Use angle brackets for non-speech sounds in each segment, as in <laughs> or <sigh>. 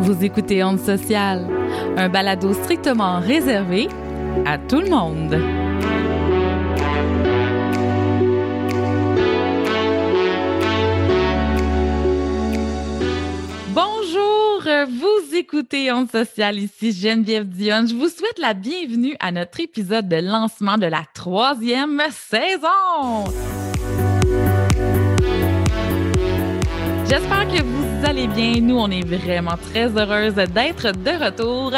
Vous écoutez Onde Sociale, un balado strictement réservé à tout le monde. Bonjour, vous écoutez Onde Sociale, ici Geneviève Dionne. Je vous souhaite la bienvenue à notre épisode de lancement de la troisième saison. J'espère que vous allez bien. Nous, on est vraiment très heureuse d'être de retour.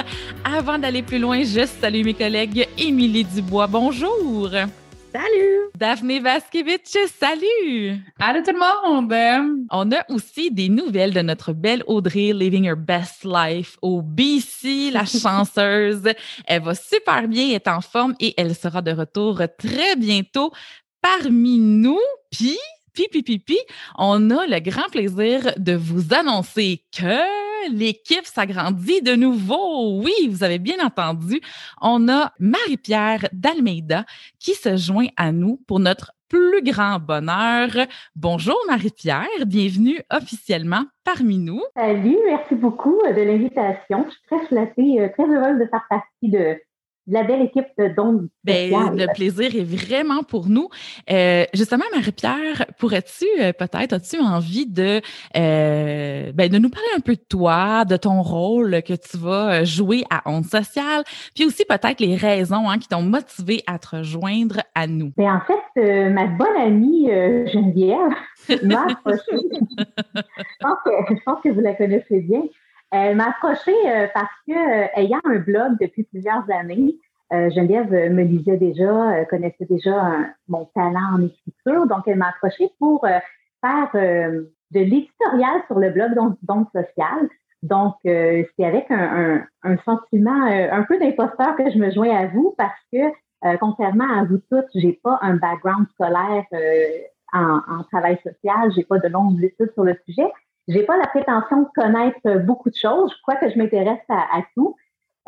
Avant d'aller plus loin, je salue mes collègues Émilie Dubois. Bonjour. Salut! Daphné Vaskevitch, salut! Allô tout le monde! On a aussi des nouvelles de notre belle Audrey Living Her Best Life au BC, la <laughs> chanceuse. Elle va super bien, est en forme et elle sera de retour très bientôt parmi nous. Puis, puis, puis, on a le grand plaisir de vous annoncer que l'équipe s'agrandit de nouveau. Oui, vous avez bien entendu. On a Marie-Pierre d'Almeida qui se joint à nous pour notre plus grand bonheur. Bonjour Marie-Pierre, bienvenue officiellement parmi nous. Salut, merci beaucoup de l'invitation. Je suis très flattée, euh, très heureuse de faire partie de, la belle équipe de Don. Ben, le plaisir est vraiment pour nous. Euh, justement, Marie-Pierre, pourrais-tu euh, peut-être, as-tu envie de, euh, ben, de nous parler un peu de toi, de ton rôle que tu vas jouer à Onde Sociale, puis aussi peut-être les raisons hein, qui t'ont motivé à te rejoindre à nous? Ben, en fait, ma bonne amie Geneviève <laughs> m'a approché. je, pense que, vous la connaissez bien. Elle m'a approchée parce que, ayant un blog depuis plusieurs années, Geneviève me lisait déjà, connaissait déjà mon talent en écriture, donc elle m'a approchée pour faire de l'éditorial sur le blog donc, social. Donc, c'est avec un, sentiment un peu d'imposteur que je me joins à vous parce que, contrairement à vous toutes, j'ai pas un background scolaire en, en, travail social, j'ai pas de longues études sur le sujet. J'ai pas la prétention de connaître beaucoup de choses. Je crois que je m'intéresse à, tout.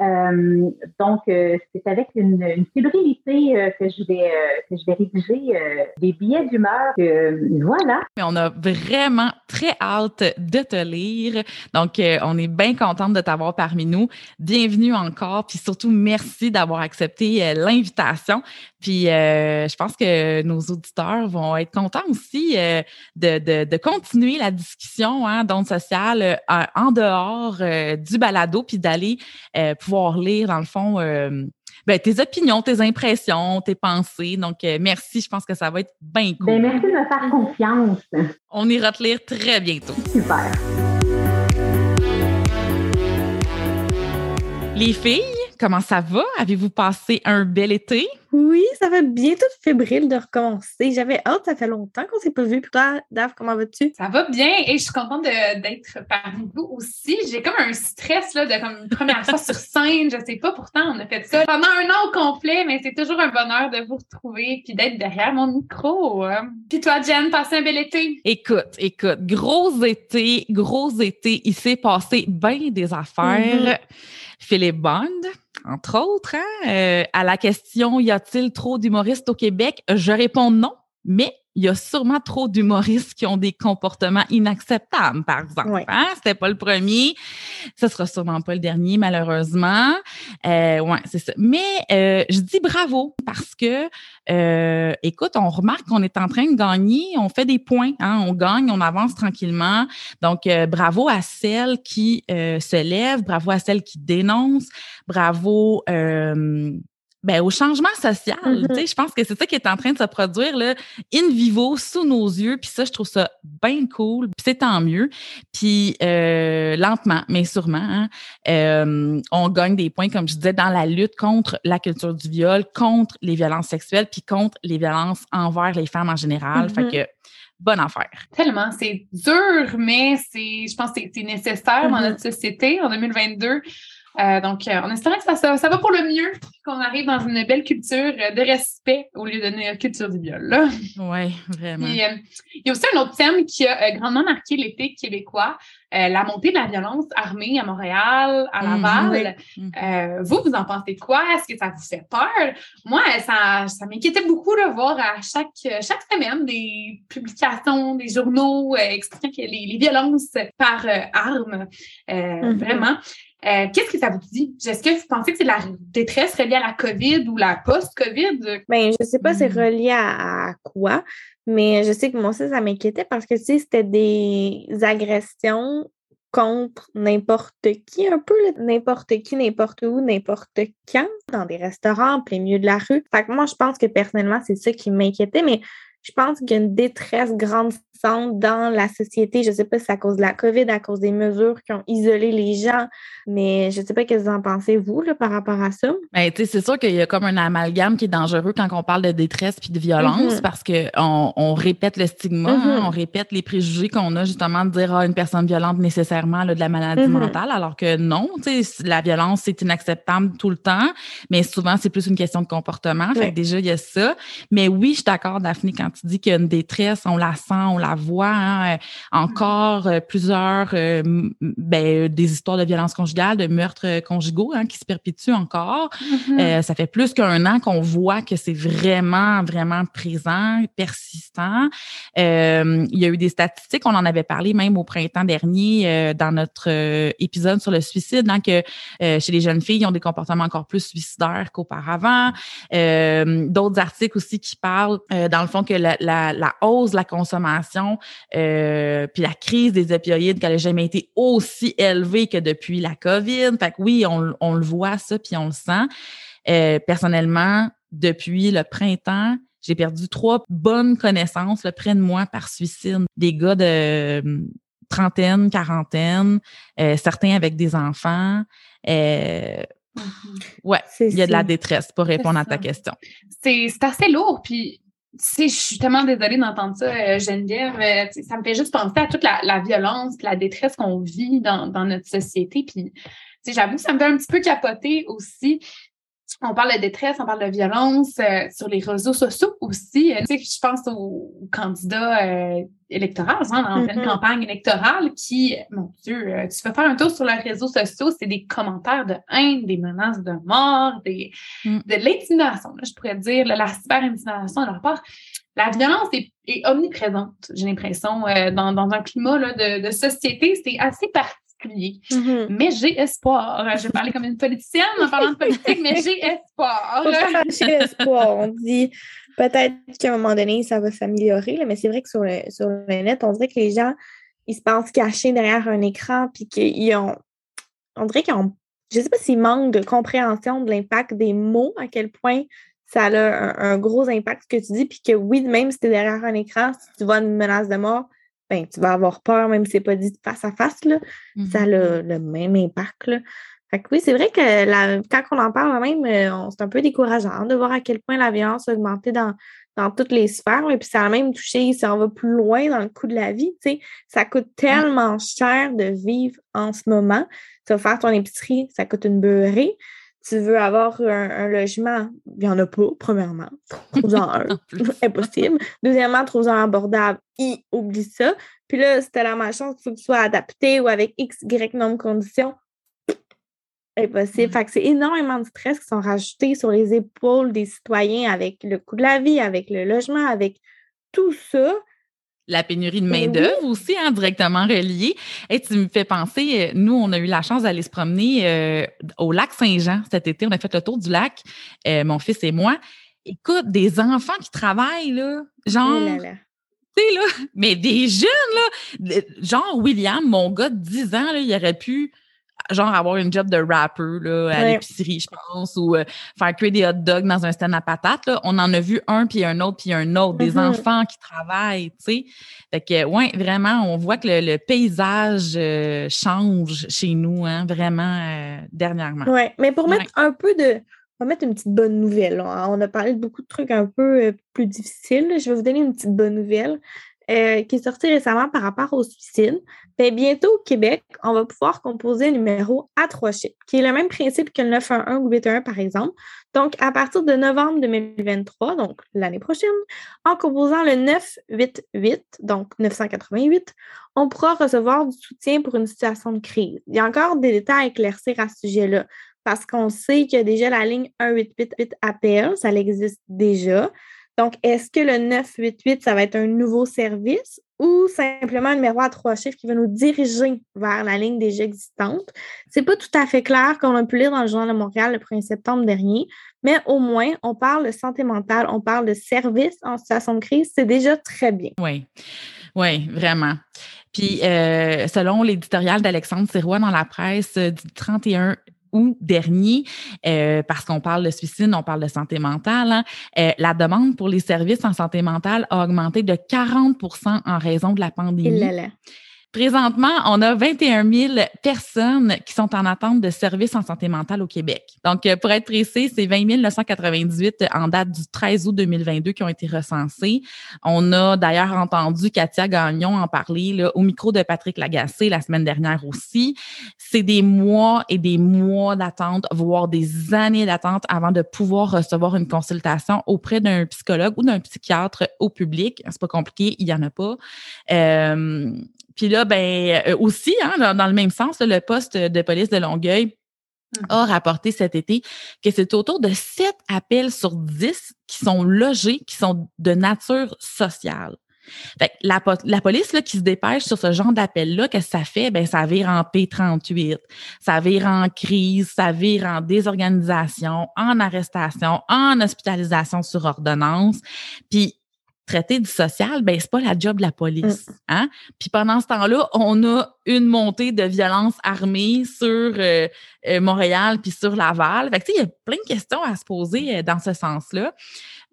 Euh, donc, euh, c'est avec une, une fébrilité euh, que je vais que je vais rédiger des billets d'humeur. voilà. On a vraiment très hâte de te lire. Donc, on est bien contente de t'avoir parmi nous. Bienvenue encore, puis surtout merci d'avoir accepté l'invitation. Puis, je pense que nos auditeurs vont être contents aussi de, de, continuer la discussion hein, d'onde sociale en dehors du balado, puis d'aller pouvoir lire, dans le fond, euh, ben, tes opinions, tes impressions, tes pensées. Donc, euh, merci. Je pense que ça va être bien cool. Ben, merci de me faire confiance. On ira te lire très bientôt. Super. Les filles, comment ça va? Avez-vous passé un bel été? Oui, ça va bien toute fébrile de recommencer. J'avais hâte, ça fait longtemps qu'on ne s'est pas vu. Puis toi, Dave, comment vas-tu? Ça va bien et je suis contente d'être parmi vous aussi. J'ai comme un stress là, de comme une première fois sur scène. Je sais pas, pourtant, on a fait ça pendant un an au complet, mais c'est toujours un bonheur de vous retrouver puis d'être derrière mon micro. Hein. Puis toi, Jen, passé un bel été? Écoute, écoute, gros été, gros été, il s'est passé bien des affaires. Mm-hmm. Philippe Bond, entre autres, hein, euh, à la question y a-t-il trop d'humoristes au Québec? Je réponds non, mais il y a sûrement trop d'humoristes qui ont des comportements inacceptables, par exemple. Hein? C'était pas le premier, ce sera sûrement pas le dernier, malheureusement. Euh, ouais, c'est ça. Mais euh, je dis bravo parce que, euh, écoute, on remarque qu'on est en train de gagner, on fait des points, hein? on gagne, on avance tranquillement. Donc, euh, bravo à celles qui euh, se lèvent, bravo à celles qui dénoncent, bravo ben, au changement social. Mm-hmm. Je pense que c'est ça qui est en train de se produire là, in vivo, sous nos yeux. Puis ça, je trouve ça bien cool. Puis c'est tant mieux. Puis euh, lentement, mais sûrement, hein, euh, on gagne des points, comme je disais, dans la lutte contre la culture du viol, contre les violences sexuelles, puis contre les violences envers les femmes en général. Fait mm-hmm. que bonne affaire. Tellement, c'est dur, mais c'est, je pense que c'est nécessaire dans mm-hmm. notre société en 2022 Euh, donc, euh, en espérant que ça, ça, ça, va pour le mieux, qu'on arrive dans une belle culture de respect au lieu d'une culture du viol. Oui, vraiment. il y a aussi un autre thème qui a grandement marqué l'été québécois, la montée de la violence armée à Montréal, à mm-hmm. Laval. Vous, vous en pensez quoi? Est-ce que ça vous fait peur? Moi, ça, ça m'inquiétait beaucoup de voir à chaque, chaque semaine des publications, des journaux expliquant que les, les, violences par armes, mm-hmm. vraiment. Euh, qu'est-ce que ça vous dit? Est-ce que vous pensez que c'est la détresse reliée à la COVID ou la post-COVID? Bien, je ne sais pas c'est hmm. relié à, quoi, mais je sais que moi aussi, ça m'inquiétait parce que, tu sais, c'était des agressions contre n'importe qui, un peu, n'importe qui, n'importe où, n'importe quand, dans des restaurants, en plein milieu de la rue. Fait que moi, je pense que personnellement, c'est ça qui m'inquiétait, mais je pense qu'il y a une détresse grandissante dans la société. Je ne sais pas si c'est à cause de la COVID, à cause des mesures qui ont isolé les gens, mais je ne sais pas ce que vous en pensez, vous, là, par rapport à ça. Ben, c'est sûr qu'il y a comme un amalgame qui est dangereux quand on parle de détresse puis de violence mm-hmm. parce qu'on on répète le stigma, hein, mm-hmm. on répète les préjugés qu'on a justement de dire ah, une personne violente nécessairement là, de la maladie mm-hmm. mentale, alors que non, la violence, c'est inacceptable tout le temps, mais souvent, c'est plus une question de comportement. Fait que déjà, il y a ça. Mais oui, je suis d'accord, Daphné, quand tu dis qu'il y a une détresse, on la sent, on la voit. Hein, euh, encore euh, plusieurs euh, ben, des histoires de violence conjugale, de meurtres conjugaux hein, qui se perpétuent encore. Mm-hmm. ça fait plus qu'un an qu'on voit que c'est vraiment, vraiment présent, persistant. il y a eu des statistiques, on en avait parlé même au printemps dernier dans notre épisode sur le suicide, hein, que chez les jeunes filles, ils ont des comportements encore plus suicidaires qu'auparavant. D'autres articles aussi qui parlent, dans le fond, que la, la, la hausse de la consommation, euh, puis la crise des opioïdes, qu'elle n'a jamais été aussi élevée que depuis la COVID. Fait que oui, on, on le voit ça, puis on le sent. Euh, personnellement, depuis le printemps, j'ai perdu trois bonnes connaissances près de moi par suicide. Des gars de euh, trentaine, quarantaine, euh, certains avec des enfants. Euh, mm-hmm. Ouais, il y a de la détresse pour répondre à ta question. C'est assez lourd. Puis sais, je suis tellement désolée d'entendre ça, euh, Geneviève. Euh, ça me fait juste penser à toute la, violence, la détresse qu'on vit dans, dans, notre société. Puis, j'avoue que ça me fait un petit peu capoter aussi on parle de détresse, on parle de violence euh, sur les réseaux sociaux aussi. Euh, tu sais, je pense aux, candidats euh, électoraux, hein, en pleine mm-hmm. campagne électorale, qui, mon Dieu, tu peux faire un tour sur leurs réseaux sociaux, c'est des commentaires de haine, des menaces de mort, des, mm. de l'intimidation, je pourrais dire, la cyber-intimidation de leur part. La violence est, omniprésente, j'ai l'impression, dans, dans, un climat là, de, de société. C'est assez particulier Mm-hmm. Mais j'ai espoir. Je vais parler comme une politicienne en parlant de politique, mais j'ai espoir. j'ai <laughs> espoir. On dit peut-être qu'à un moment donné, ça va s'améliorer, mais c'est vrai que sur le, sur le net, on dirait que les gens, ils se pensent cachés derrière un écran, puis qu'ils ont. On dirait qu'ils ont. Je ne sais pas s'ils manquent de compréhension de l'impact des mots, à quel point ça a un, gros impact ce que tu dis, puis que oui, même si tu es derrière un écran, si tu vois une menace de mort, ben, tu vas avoir peur, même si c'est pas dit face à face, là, ça a le, mm-hmm. même impact. Là. Fait que oui, c'est vrai que la, quand on en parle même, euh, c'est un peu décourageant de voir à quel point la violence a augmenté dans, dans toutes les sphères. Et puis ça a même touché, si on va plus loin dans le coût de la vie, tu sais, ça coûte tellement cher de vivre en ce moment. Tu vas faire ton épicerie, ça coûte une beurrée tu veux avoir un, logement, il n'y en a pas, premièrement. Trouve-en <laughs> un. <laughs> Impossible. Deuxièmement, trouve-en abordable. I, oublie ça. Puis là, si tu la malchance, il faut que tu sois adapté ou avec X, Y nombre de conditions. Impossible. Fait que c'est énormément de stress qui sont rajoutés sur les épaules des citoyens avec le coût de la vie, avec le logement, avec tout ça la pénurie de ben main-d'œuvre aussi, hein, directement reliée. Et tu me fais penser, euh, nous, on a eu la chance d'aller se promener euh, au lac Saint-Jean cet été. On a fait le tour du lac, euh, mon fils et moi. Écoute, des enfants qui travaillent, là, genre. Oh tu sais, là, mais des jeunes, là, genre William, mon gars de 10 ans, là, il aurait pu genre avoir une job de rapper là, à l'épicerie, je pense, ou euh, faire cuire des hot dogs dans un stand à patates. Là. On en a vu un, puis un autre, puis un autre, des mm-hmm. enfants qui travaillent, tu sais. Fait que, ouais, vraiment, on voit que le, paysage euh, change chez nous, hein, vraiment, euh, dernièrement. Oui, mais pour mettre un peu de... On va mettre une petite bonne nouvelle. On a parlé de beaucoup de trucs un peu plus difficiles. Je vais vous donner une petite bonne nouvelle. Euh, qui est sorti récemment par rapport au suicide. Ben, bientôt au Québec, on va pouvoir composer un numéro à trois chiffres, qui est le même principe que le 911 ou 811 par exemple. Donc, à partir de novembre 2023, donc l'année prochaine, en composant le 988, donc 988, on pourra recevoir du soutien pour une situation de crise. Il y a encore des détails à éclaircir à ce sujet-là parce qu'on sait qu'il y a déjà la ligne 1888 appel, ça existe déjà. Donc, est-ce que le 988, ça va être un nouveau service ou simplement un numéro à trois chiffres qui va nous diriger vers la ligne déjà existante? C'est pas tout à fait clair qu'on a pu lire dans le Journal de Montréal le 1er septembre dernier, mais au moins, on parle de santé mentale, on parle de service en situation de crise, c'est déjà très bien. Oui, oui, vraiment. Puis, euh, selon l'éditorial d'Alexandre Sirois dans la presse euh, du 31 août dernier, euh, parce qu'on parle de suicide, on parle de santé mentale, hein, euh, la demande pour les services en santé mentale a augmenté de 40% en raison de la pandémie. Présentement, on a 21 000 personnes qui sont en attente de services en santé mentale au Québec. Donc, euh, pour être précis, c'est 20 998 en date du 13 août 2022 qui ont été recensés. On a d'ailleurs entendu Katia Gagnon en parler là, au micro de Patrick Lagacé la semaine dernière aussi. C'est des mois et des mois d'attente, voire des années d'attente avant de pouvoir recevoir une consultation auprès d'un psychologue ou d'un psychiatre au public. C'est pas compliqué, il y en a pas. Euh, puis là, ben euh, aussi, hein, dans, le même sens, le poste de police de Longueuil mmh. a rapporté cet été que c'est autour de 7 appels sur 10 qui sont logés, qui sont de nature sociale. Fait la, la, police là, qui se dépêche sur ce genre d'appel-là, qu'est-ce que ça fait? Ben, ça vire en P38, ça vire en crise, ça vire en désorganisation, en arrestation, en hospitalisation sur ordonnance. Puis traiter du social, ben c'est pas la job de la police. Mm. Hein? Puis pendant ce temps-là, on a une montée de violence armée sur euh, euh, Montréal puis sur Laval. Fait que il y a plein de questions à se poser euh, dans ce sens-là.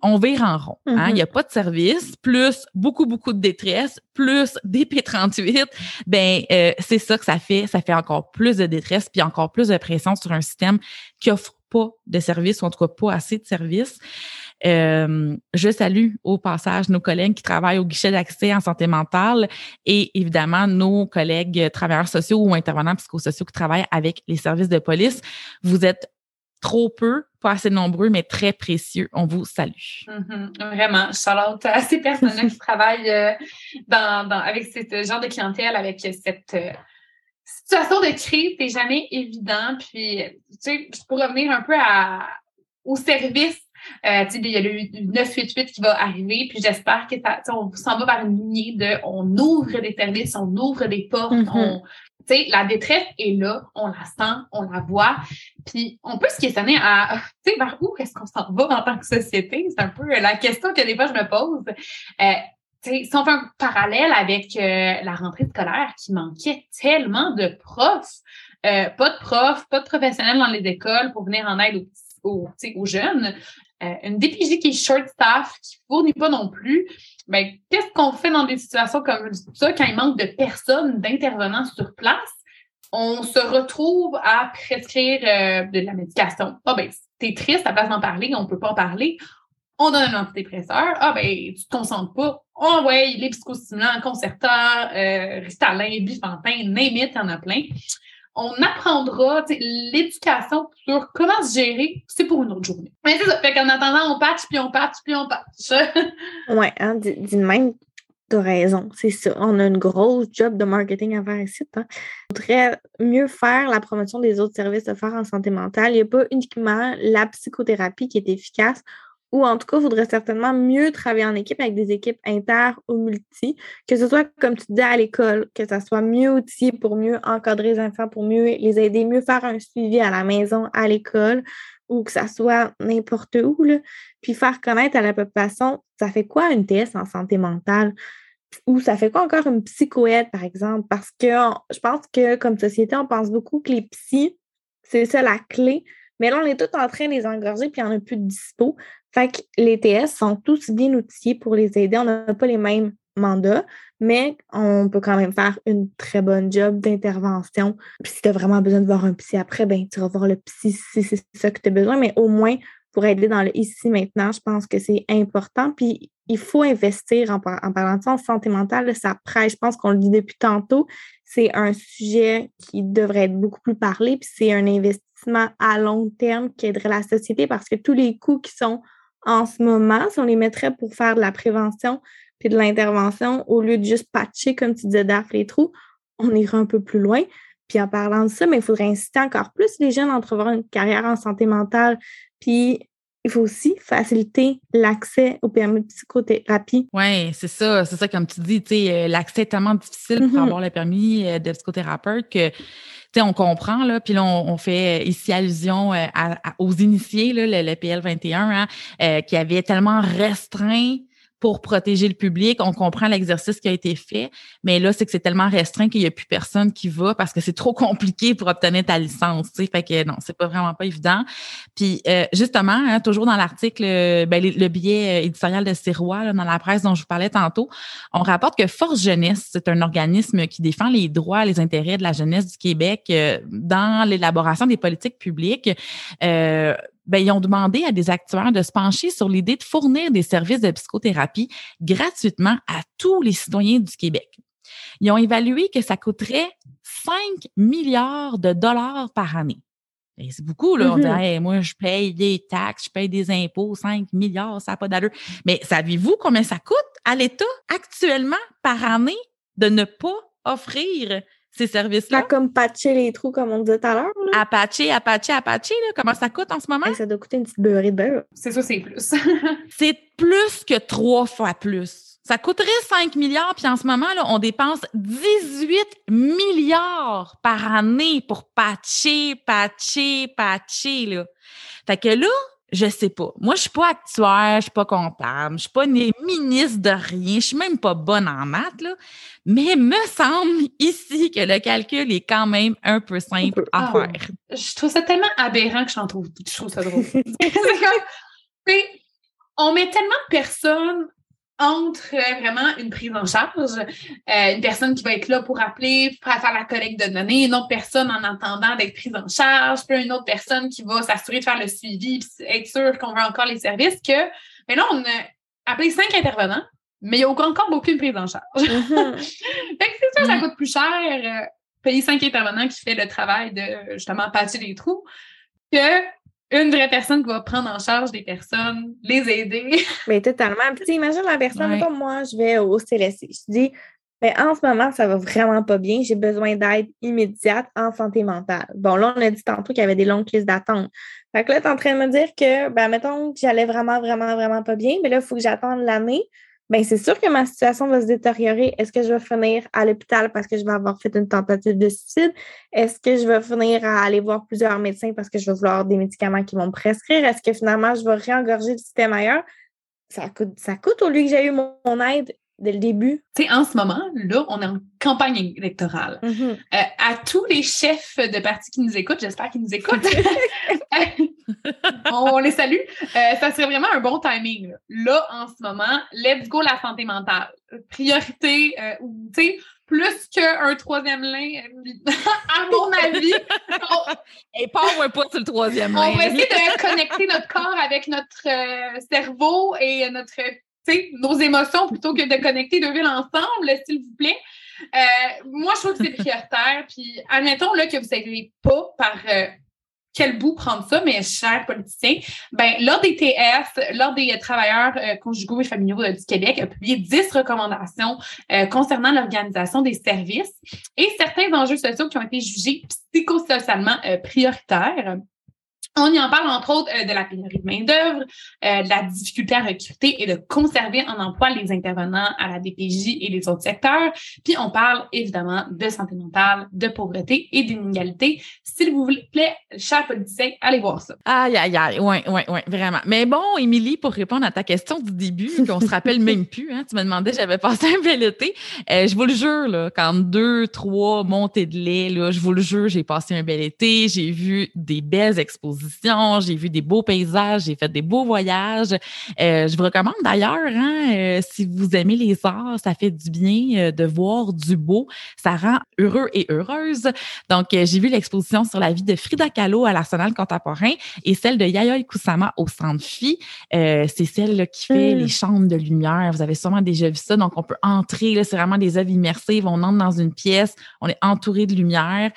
On vire en rond. Hein? Il n'y a mm-hmm. pas de service, plus beaucoup, beaucoup de détresse, plus des P38. Ben, c'est ça que ça fait. Ça fait encore plus de détresse puis encore plus de pression sur un système qui offre pas de service ou en tout cas pas assez de services. Euh, je salue au passage nos collègues qui travaillent au guichet d'accès en santé mentale et évidemment nos collègues travailleurs sociaux ou intervenants psychosociaux qui travaillent avec les services de police. Vous êtes trop peu, pas assez nombreux, mais très précieux. On vous salue. Mm-hmm. vraiment. Charlotte, à ces personnes qui travaillent euh, dans, avec ce genre de clientèle, avec cette euh, situation de crise, c'est jamais évident. Puis, tu sais, pour revenir un peu au service euh, il y a le 988 qui va arriver, puis j'espère que ça, on s'en va vers une lignée de on ouvre des services, on ouvre des portes, on, la détresse est là, on la sent, on la voit, puis on peut se questionner à, tu sais, vers où est-ce qu'on s'en va en tant que société? C'est un peu la question que des fois je me pose. Euh, si on fait un parallèle avec euh, la rentrée scolaire qui manquait tellement de profs, euh, pas de profs, pas de professionnels dans les écoles pour venir en aide aux, aux jeunes. Euh, une DPJ qui est short staff, qui fournit pas non plus, ben, qu'est-ce qu'on fait dans des situations comme ça quand il manque de personnes, d'intervenants sur place? On se retrouve à prescrire euh, de la médication. Ah ben, t'es triste, à place d'en parler, on peut pas en parler. On donne un antidépresseur. Ah ben, tu te concentres pas. Oh ouais, les psychostimulants, concertants, euh, Ritalin, Bifantin, name it, il y en a plein on apprendra l'éducation sur comment se gérer, c'est pour une autre journée. Mais c'est ça. Fait qu'en attendant, on patch, puis on patch, puis on patch. <laughs> ouais, hein, d'une même, t'as raison. C'est ça. On a une grosse job de marketing à faire ici. Hein. Il faudrait mieux faire la promotion des autres services faire en santé mentale. Il n'y a pas uniquement la psychothérapie qui est efficace ou en tout cas, il faudrait certainement mieux travailler en équipe avec des équipes inter ou multi, que ce soit, comme tu dis, à l'école, que ça soit mieux outillé pour mieux encadrer les enfants, pour mieux les aider, mieux faire un suivi à la maison, à l'école, ou que ça soit n'importe où, là. puis faire connaître à la population, ça fait quoi une TS en santé mentale? Ou ça fait quoi encore une psychoède, par exemple? Parce que je pense que comme société, on pense beaucoup que les psys, c'est ça la clé. Mais là, on est tous en train de les engorger, puis il n'y en a plus de dispo. Fait que les TS sont tous bien outillés pour les aider. On n'a pas les mêmes mandats, mais on peut quand même faire une très bonne job d'intervention. Puis si tu as vraiment besoin de voir un psy après, ben tu vas voir le psy si c'est ça que tu as besoin, mais au moins pour aider dans le ici maintenant. Je pense que c'est important. Puis il faut investir en, parlant de ça en santé mentale. Ça prête, je pense qu'on le dit depuis tantôt. C'est un sujet qui devrait être beaucoup plus parlé. Puis c'est un investissement à long terme qui aiderait la société parce que tous les coûts qui sont en ce moment, si on les mettrait pour faire de la prévention puis de l'intervention, au lieu de juste patcher, comme tu disais, d'affaire les trous, on irait un peu plus loin. Puis en parlant de ça, mais il faudrait inciter encore plus les jeunes à entrevoir une carrière en santé mentale. Puis il faut aussi faciliter l'accès au permis de psychothérapie. Oui, c'est ça. C'est ça, comme tu dis, euh, l'accès est tellement difficile pour mm-hmm. avoir le permis euh, de psychothérapeute que on comprend, là, puis là, on, fait ici allusion euh, aux initiés, là, le, PL 21, hein, qui avait tellement restreint pour protéger le public. On comprend l'exercice qui a été fait, mais là, c'est que c'est tellement restreint qu'il n'y a plus personne qui va parce que c'est trop compliqué pour obtenir ta licence. Tu sais. Fait que non, c'est pas vraiment pas évident. Puis euh, justement, hein, toujours dans l'article, euh, ben, le, billet euh, éditorial de Sirois, dans la presse dont je vous parlais tantôt, on rapporte que Force Jeunesse, c'est un organisme qui défend les droits, les intérêts de la jeunesse du Québec dans l'élaboration des politiques publiques. Ben, ils ont demandé à des actuaires de se pencher sur l'idée de fournir des services de psychothérapie gratuitement à tous les citoyens du Québec. Ils ont évalué que ça coûterait 5 milliards de dollars par année. C'est beaucoup, là. On dit, mm-hmm. moi, je paye des taxes, je paye des impôts, 5 milliards, ça n'a pas d'allure. Mais savez-vous combien ça coûte à l'État actuellement par année de ne pas offrir ces services-là? comme patcher les trous, comme on disait tout à l'heure. À patcher, à patcher, à patcher, là. Comment ça coûte en ce moment? ça doit coûter une petite beurrée de beurre. C'est ça, c'est plus. <laughs> c'est plus que trois fois plus. Ça coûterait 5 milliards, puis en ce moment, là, on dépense 18 milliards par année pour patcher, patcher, patcher, là. Fait que là, je sais pas. Moi, je suis pas actuaire, je suis pas comptable, je suis pas ministre de rien, je suis même pas bonne en maths, là. Mais me semble ici que le calcul est quand même un peu simple à ah faire. Je trouve ça tellement aberrant que j'en trouve, je trouve ça drôle. <laughs> on met tellement de personnes entre euh, vraiment une prise en charge, euh, une personne qui va être là pour appeler, pour faire la collecte de données, une autre personne en attendant d'être prise en charge, puis une autre personne qui va s'assurer de faire le suivi, puis être sûr qu'on veut encore les services, que mais là, on a appelé cinq intervenants, mais il n'y a encore aucune prise en charge. Mm-hmm. <laughs> fait que c'est ça, ça mm. coûte plus cher, euh, payer cinq intervenants qui fait le travail de justement patcher les trous, que une vraie personne qui va prendre en charge des personnes, les aider. <laughs> Mais totalement. Puis, imagine la personne, comme moi, je vais au CLSC. Je dis, mais en ce moment, ça va vraiment pas bien. J'ai besoin d'aide immédiate en santé mentale. Bon, là, on a dit tantôt qu'il y avait des longues listes d'attente. Fait que là, tu es en train de me dire que, ben, mettons que j'allais vraiment, vraiment, vraiment pas bien, mais là, il faut que j'attende l'année ben c'est sûr que ma situation va se détériorer. Est-ce que je vais finir à l'hôpital parce que je vais avoir fait une tentative de suicide? Est-ce que je vais finir à aller voir plusieurs médecins parce que je vais vouloir des médicaments qui vont me prescrire? Est-ce que finalement, je vais réengorger le système ailleurs? Ça coûte, ça coûte au lieu que j'ai eu mon, aide dès le début. Tu sais, en ce moment, là, on est en campagne électorale. Mm-hmm. Euh, à tous les chefs de partis qui nous écoutent, j'espère qu'ils nous écoutent, <laughs> on les salue. Euh, ça serait vraiment un bon timing. Là. en ce moment, let's go la santé mentale. Priorité, euh, tu sais, plus qu'un troisième lien, <laughs> à mon avis. Et pas on pas sur le troisième lien. On va essayer de connecter notre corps avec notre euh, cerveau et notre, nos émotions plutôt que de connecter deux villes ensemble, s'il vous plaît. moi, je trouve que c'est prioritaire. Puis, admettons là, que vous ne savez pas par quel bout prendre ça, mes chers politiciens? Ben, l'Ordre des TS, l'Ordre des travailleurs euh, conjugaux et familiaux euh, du Québec a publié 10 recommandations euh, concernant l'organisation des services et certains enjeux sociaux qui ont été jugés psychosocialement prioritaires. On y en parle entre autres euh, de la pénurie de main-d'œuvre, euh, de la difficulté à recruter et de conserver en emploi les intervenants à la DPJ et les autres secteurs. Puis on parle évidemment de santé mentale, de pauvreté et d'inégalité. S'il vous plaît, chers politiciens, allez voir ça. Aïe, aïe, aïe, oui, oui, oui, vraiment. Mais bon, Émilie, pour répondre à ta question du début, qu'on se rappelle <laughs> même plus, hein, tu me demandais, j'avais passé un bel été. Euh, je vous le jure, là, quand deux, trois montées de lait, là, je vous le jure, j'ai passé un bel été, j'ai vu des belles expositions expositions, j'ai vu des beaux paysages, j'ai fait des beaux voyages. Euh, je vous recommande d'ailleurs, hein, euh, si vous aimez les arts, ça fait du bien euh, de voir du beau. Ça rend heureux et heureuse. Donc, j'ai vu l'exposition sur la vie de Frida Kahlo à l'Arsenal contemporain et celle de Yayoi Kusama au Centre Phi. c'est celle qui fait mm. les chambres de lumière. Vous avez sûrement déjà vu ça. Donc, on peut entrer, c'est vraiment des œuvres immersives. On entre dans une pièce, on est entouré de lumière.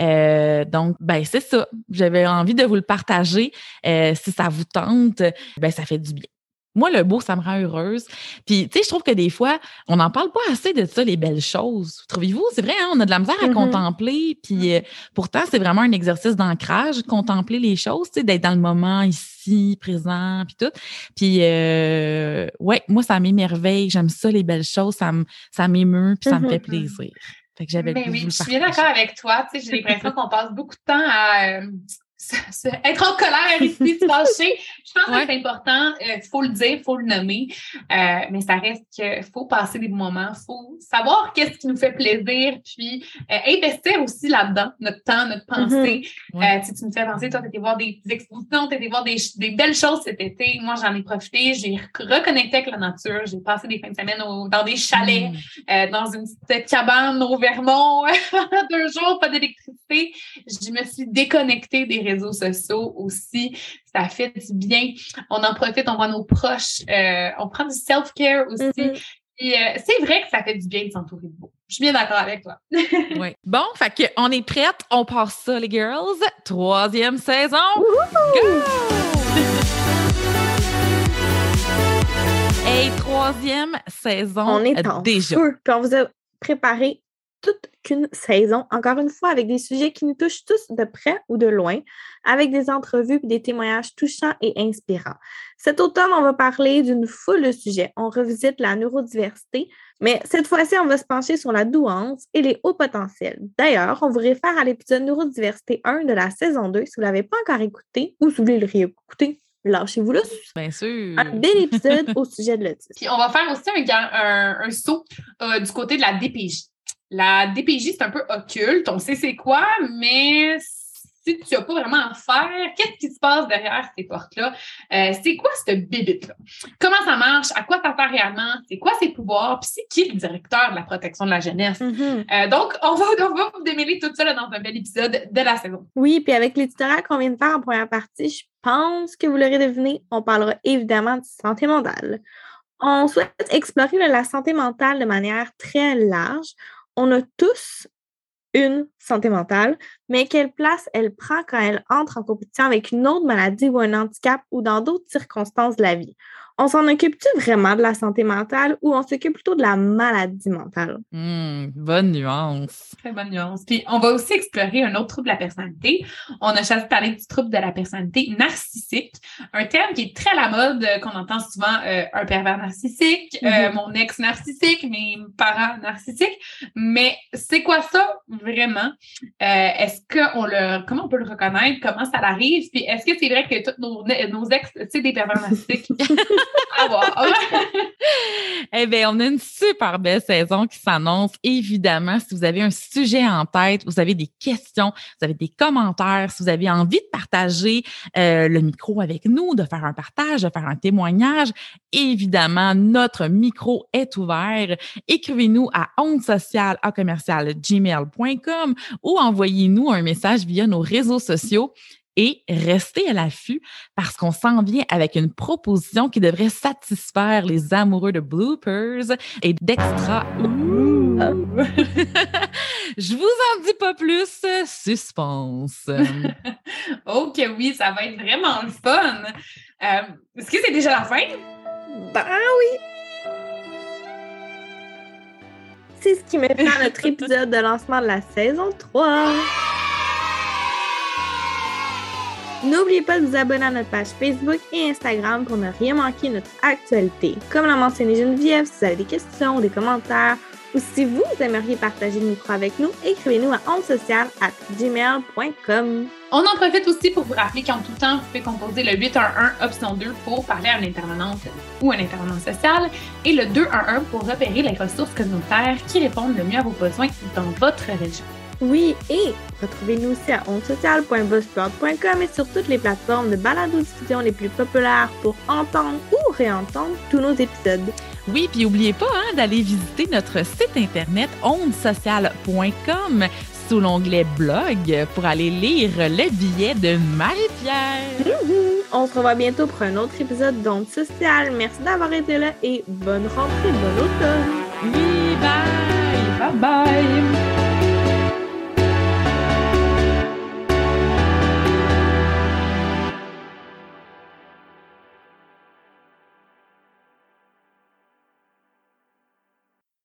Euh, donc, ben c'est ça. J'avais envie de vous le partager. Euh, si ça vous tente, ben ça fait du bien. Moi, le beau, ça me rend heureuse. Puis, tu sais, je trouve que des fois, on n'en parle pas assez de ça, les belles choses. Trouvez-vous? C'est vrai, hein? on a de la misère à mm-hmm. contempler. Puis, euh, pourtant, c'est vraiment un exercice d'ancrage, contempler les choses, tu sais, d'être dans le moment ici, présent, puis tout. Puis, euh, ouais, moi, ça m'émerveille. J'aime ça, les belles choses. Ça m'émeut, puis ça me fait mm-hmm. plaisir. Fait que j'avais ben oui, je suis bien d'accord avec toi. Tu sais, j'ai <laughs> l'impression qu'on passe beaucoup de temps à euh, être en colère ici, se fâcher. Je pense que c'est important. Il euh, faut le dire, il faut le nommer. Euh, mais ça reste qu'il faut passer des moments. Il faut savoir qu'est-ce qui nous fait plaisir, puis euh, investir aussi là-dedans, notre temps, notre pensée. Mm-hmm. si tu me fais penser, toi, tu étais voir des, expositions, tu étais voir des, des, belles choses cet été. Moi, j'en ai profité. J'ai reconnecté avec la nature. J'ai passé des fins de semaine dans des chalets, mm. dans une petite cabane au Vermont, <laughs> deux jours, pas d'électricité. Je me suis déconnectée des réseaux sociaux aussi. Ça fait du bien. On en profite, on voit nos proches. Euh, on prend du self-care aussi. Mm-hmm. Euh, c'est vrai que ça fait du bien de s'entourer de beau. Je suis bien d'accord avec toi. <laughs> oui. Bon, fait que on est prête. On passe ça, les girls. Troisième saison. Et troisième saison. On est en déjà. Feu. Puis on vous a préparé toute qu'une saison, encore une fois, avec des sujets qui nous touchent tous de près ou de loin, avec des entrevues et des témoignages touchants et inspirants. Cet automne, on va parler d'une foule de sujets. On revisite la neurodiversité, mais cette fois-ci, on va se pencher sur la douance et les hauts potentiels. D'ailleurs, on vous réfère à l'épisode neurodiversité 1 de la saison 2 si vous ne l'avez pas encore écouté ou si vous voulez le réécouter. Lâchez-vous là. Bien sûr. Un bel épisode au sujet de l'autisme. Puis on va faire aussi un, un, saut euh, du côté de la DPJ. La DPJ, c'est un peu occulte. On sait c'est quoi, mais si tu n'as pas vraiment à faire, qu'est-ce qui se passe derrière ces portes-là? Euh, c'est quoi cette bibite-là? Comment ça marche? À quoi ça sert réellement? C'est quoi ses pouvoirs? Puis c'est qui le directeur de la protection de la jeunesse? Mm-hmm. Euh, donc, on va, on va vous démêler tout ça dans un bel épisode de la saison. Oui, puis avec l'éditorial qu'on vient de faire en première partie, je pense que vous l'aurez deviné, on parlera évidemment de santé mentale. On souhaite explorer la santé mentale de manière très large on a tous une santé mentale, mais quelle place elle prend quand elle entre en compétition avec une autre maladie ou un handicap ou dans d'autres circonstances de la vie? On s'en occupe-tu vraiment de la santé mentale ou on s'occupe plutôt de la maladie mentale? Hmm, bonne nuance. Très bonne nuance. Puis, on va aussi explorer un autre trouble de la personnalité. On a choisi de parler du trouble de la personnalité narcissique, un terme qui est très à la mode, euh, qu'on entend souvent euh, un pervers narcissique, euh, mm-hmm. mon ex narcissique, mes parents narcissiques. Mais c'est quoi ça vraiment? est-ce qu'on le, comment on peut le reconnaître? Comment ça arrive? Puis, est-ce que c'est vrai que tous nos, nos ex, c'est des pervers narcissiques? <laughs> <laughs> eh bien, on a une super belle saison qui s'annonce. Évidemment, si vous avez un sujet en tête, vous avez des questions, vous avez des commentaires, si vous avez envie de partager euh, le micro avec nous, de faire un partage, de faire un témoignage, évidemment, notre micro est ouvert. Écrivez-nous à onde sociale à commercial gmail.com ou envoyez-nous un message via nos réseaux sociaux et restez à l'affût parce qu'on s'en vient avec une proposition qui devrait satisfaire les amoureux de bloopers et d'extra. Je vous en dis pas plus, suspense. <laughs> ok, oui, ça va être vraiment le fun. Euh, est-ce que c'est déjà la fin? Ben oui. C'est ce qui met fin à notre <laughs> épisode de lancement de la saison 3. N'oubliez pas de vous abonner à notre page Facebook et Instagram pour ne rien manquer de notre actualité. Comme l'a mentionné Geneviève, si vous avez des questions des commentaires, ou si vous aimeriez partager le micro avec nous, écrivez-nous à gmail.com. On en profite aussi pour vous rappeler qu'en tout temps, vous pouvez composer le 811 option 2 pour parler à un intervenant ou un intervenant social et le 211 pour repérer les ressources communautaires qui répondent le mieux à vos besoins dans votre région. Oui, et retrouvez-nous aussi à ondesocial.buzzsprout.com et sur toutes les plateformes de balado-diffusion les plus populaires pour entendre ou réentendre tous nos épisodes. Oui, puis n'oubliez pas hein, d'aller visiter notre site internet ondesocial.com sous l'onglet blog pour aller lire le billet de Marie-Pierre. On se revoit bientôt pour un autre épisode d'Onde Sociale. Merci d'avoir été là et bonne rentrée, bon automne. Oui, bye! Bye bye!